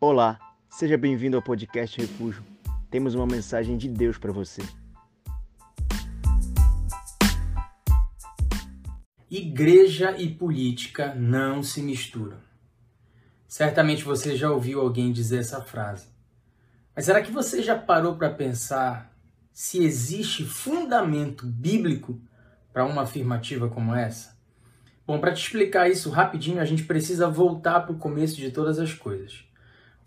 Olá, seja bem-vindo ao podcast Refúgio. Temos uma mensagem de Deus para você. Igreja e política não se misturam. Certamente você já ouviu alguém dizer essa frase. Mas será que você já parou para pensar se existe fundamento bíblico para uma afirmativa como essa? Bom, para te explicar isso rapidinho, a gente precisa voltar para o começo de todas as coisas.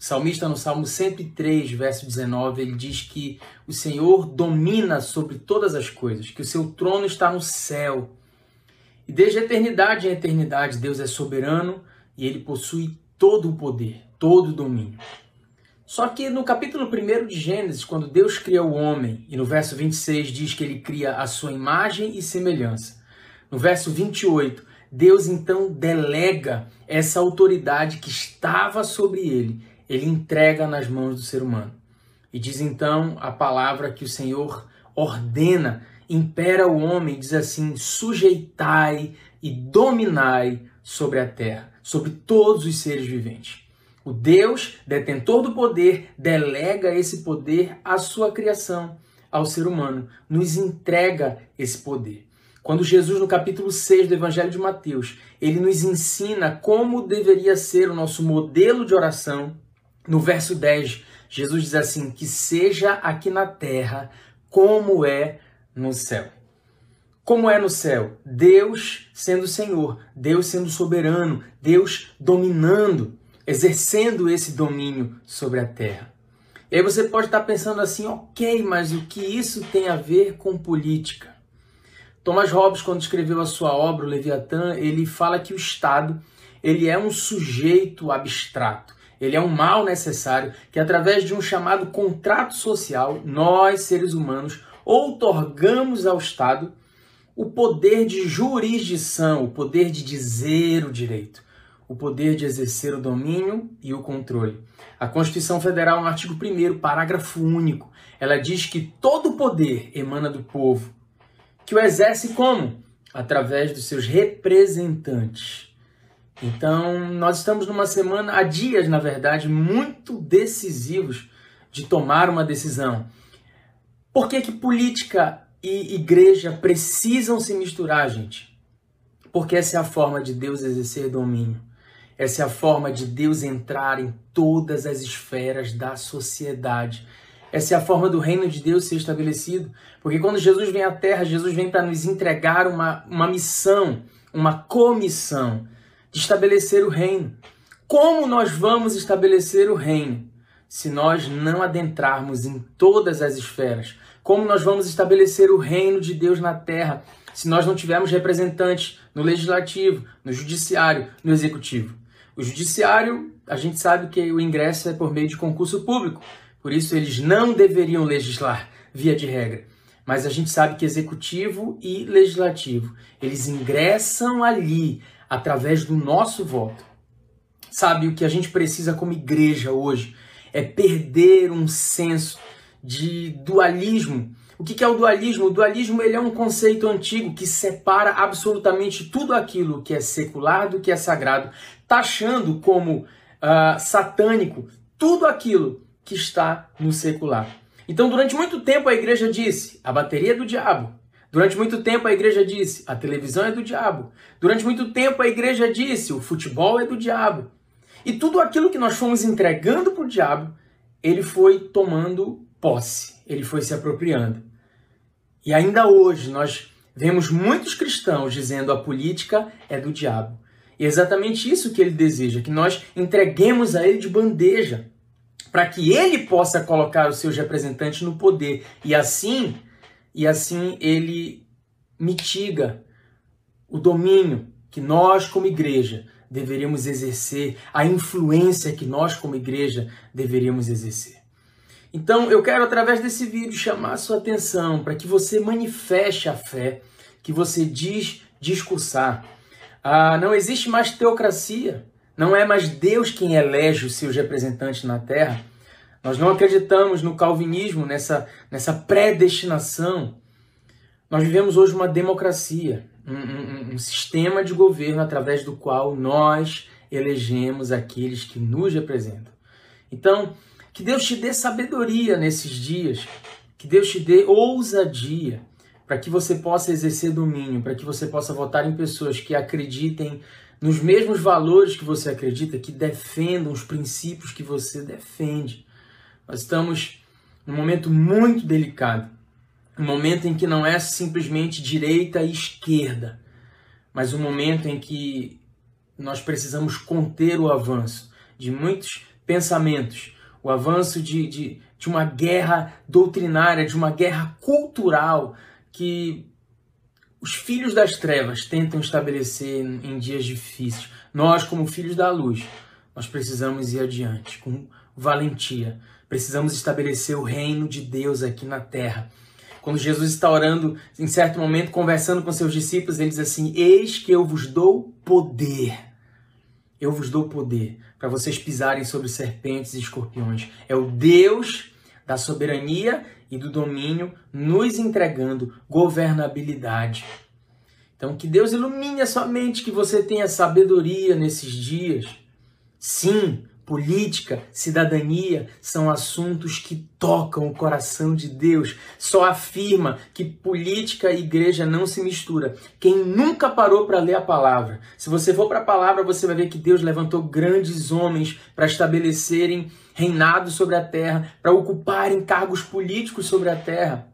O salmista, no Salmo 103, verso 19, ele diz que o Senhor domina sobre todas as coisas, que o seu trono está no céu. E desde a eternidade em eternidade, Deus é soberano e ele possui todo o poder, todo o domínio. Só que no capítulo 1 de Gênesis, quando Deus cria o homem, e no verso 26 diz que ele cria a sua imagem e semelhança. No verso 28, Deus então delega essa autoridade que estava sobre ele, ele entrega nas mãos do ser humano. E diz então a palavra que o Senhor ordena, impera o homem, diz assim: sujeitai e dominai sobre a terra, sobre todos os seres viventes. O Deus, detentor do poder, delega esse poder à sua criação, ao ser humano, nos entrega esse poder. Quando Jesus, no capítulo 6 do Evangelho de Mateus, ele nos ensina como deveria ser o nosso modelo de oração, no verso 10, Jesus diz assim: que seja aqui na terra como é no céu. Como é no céu? Deus sendo Senhor, Deus sendo soberano, Deus dominando exercendo esse domínio sobre a terra. E aí você pode estar pensando assim, ok, mas o que isso tem a ver com política? Thomas Hobbes, quando escreveu a sua obra, o Leviatã, ele fala que o Estado ele é um sujeito abstrato. Ele é um mal necessário que, através de um chamado contrato social, nós, seres humanos, outorgamos ao Estado o poder de jurisdição, o poder de dizer o direito o poder de exercer o domínio e o controle. A Constituição Federal, no artigo 1, parágrafo único, ela diz que todo poder emana do povo, que o exerce como? Através dos seus representantes. Então, nós estamos numa semana, há dias, na verdade, muito decisivos de tomar uma decisão. Por que, que política e igreja precisam se misturar, gente? Porque essa é a forma de Deus exercer domínio. Essa é a forma de Deus entrar em todas as esferas da sociedade. Essa é a forma do reino de Deus ser estabelecido. Porque quando Jesus vem à Terra, Jesus vem para nos entregar uma, uma missão, uma comissão de estabelecer o reino. Como nós vamos estabelecer o reino se nós não adentrarmos em todas as esferas? Como nós vamos estabelecer o reino de Deus na terra se nós não tivermos representantes no legislativo, no judiciário, no executivo? O judiciário, a gente sabe que o ingresso é por meio de concurso público, por isso eles não deveriam legislar, via de regra. Mas a gente sabe que executivo e legislativo, eles ingressam ali através do nosso voto. Sabe, o que a gente precisa como igreja hoje é perder um senso de dualismo o que é o dualismo? O dualismo ele é um conceito antigo que separa absolutamente tudo aquilo que é secular do que é sagrado, taxando como uh, satânico tudo aquilo que está no secular. Então, durante muito tempo, a igreja disse: a bateria é do diabo. Durante muito tempo, a igreja disse: a televisão é do diabo. Durante muito tempo, a igreja disse: o futebol é do diabo. E tudo aquilo que nós fomos entregando para o diabo, ele foi tomando posse, ele foi se apropriando. E ainda hoje nós vemos muitos cristãos dizendo a política é do diabo. E é exatamente isso que ele deseja, que nós entreguemos a ele de bandeja, para que ele possa colocar os seus representantes no poder e assim e assim ele mitiga o domínio que nós como igreja deveríamos exercer, a influência que nós como igreja deveríamos exercer. Então, eu quero, através desse vídeo, chamar a sua atenção para que você manifeste a fé que você diz discursar. Ah, não existe mais teocracia. Não é mais Deus quem elege os seus representantes na terra. Nós não acreditamos no calvinismo, nessa, nessa predestinação. Nós vivemos hoje uma democracia, um, um, um sistema de governo através do qual nós elegemos aqueles que nos representam. Então, que Deus te dê sabedoria nesses dias, que Deus te dê ousadia para que você possa exercer domínio, para que você possa votar em pessoas que acreditem nos mesmos valores que você acredita, que defendam os princípios que você defende. Nós estamos num momento muito delicado, um momento em que não é simplesmente direita e esquerda, mas um momento em que nós precisamos conter o avanço de muitos pensamentos, o avanço de, de, de uma guerra doutrinária, de uma guerra cultural que os filhos das trevas tentam estabelecer em dias difíceis. Nós, como filhos da luz, nós precisamos ir adiante com valentia. Precisamos estabelecer o reino de Deus aqui na terra. Quando Jesus está orando, em certo momento, conversando com seus discípulos, ele diz assim: Eis que eu vos dou poder. Eu vos dou poder para vocês pisarem sobre serpentes e escorpiões. É o Deus da soberania e do domínio, nos entregando governabilidade. Então, que Deus ilumine a sua mente, que você tenha sabedoria nesses dias. Sim, política, cidadania são assuntos que tocam o coração de Deus. Só afirma que política e igreja não se mistura. Quem nunca parou para ler a palavra. Se você for para a palavra, você vai ver que Deus levantou grandes homens para estabelecerem reinado sobre a terra, para ocuparem cargos políticos sobre a terra.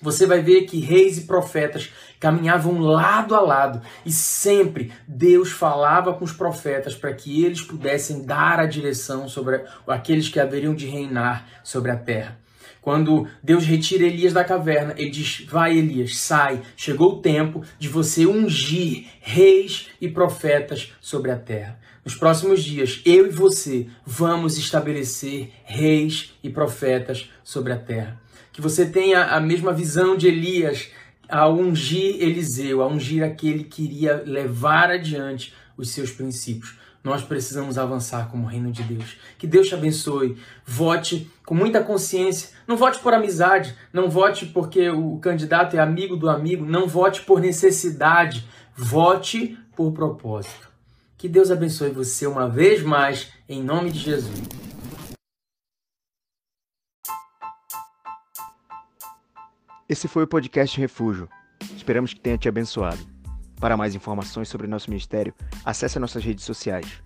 Você vai ver que reis e profetas caminhavam lado a lado e sempre Deus falava com os profetas para que eles pudessem dar a direção sobre aqueles que haveriam de reinar sobre a terra. Quando Deus retira Elias da caverna, ele diz: Vai, Elias, sai. Chegou o tempo de você ungir reis e profetas sobre a terra. Nos próximos dias, eu e você vamos estabelecer reis e profetas sobre a terra. Que você tenha a mesma visão de Elias a ungir Eliseu, a ungir aquele que iria levar adiante os seus princípios. Nós precisamos avançar como reino de Deus. Que Deus te abençoe. Vote com muita consciência. Não vote por amizade. Não vote porque o candidato é amigo do amigo. Não vote por necessidade. Vote por propósito. Que Deus abençoe você uma vez mais, em nome de Jesus. Esse foi o podcast Refúgio. Esperamos que tenha te abençoado. Para mais informações sobre nosso ministério, acesse nossas redes sociais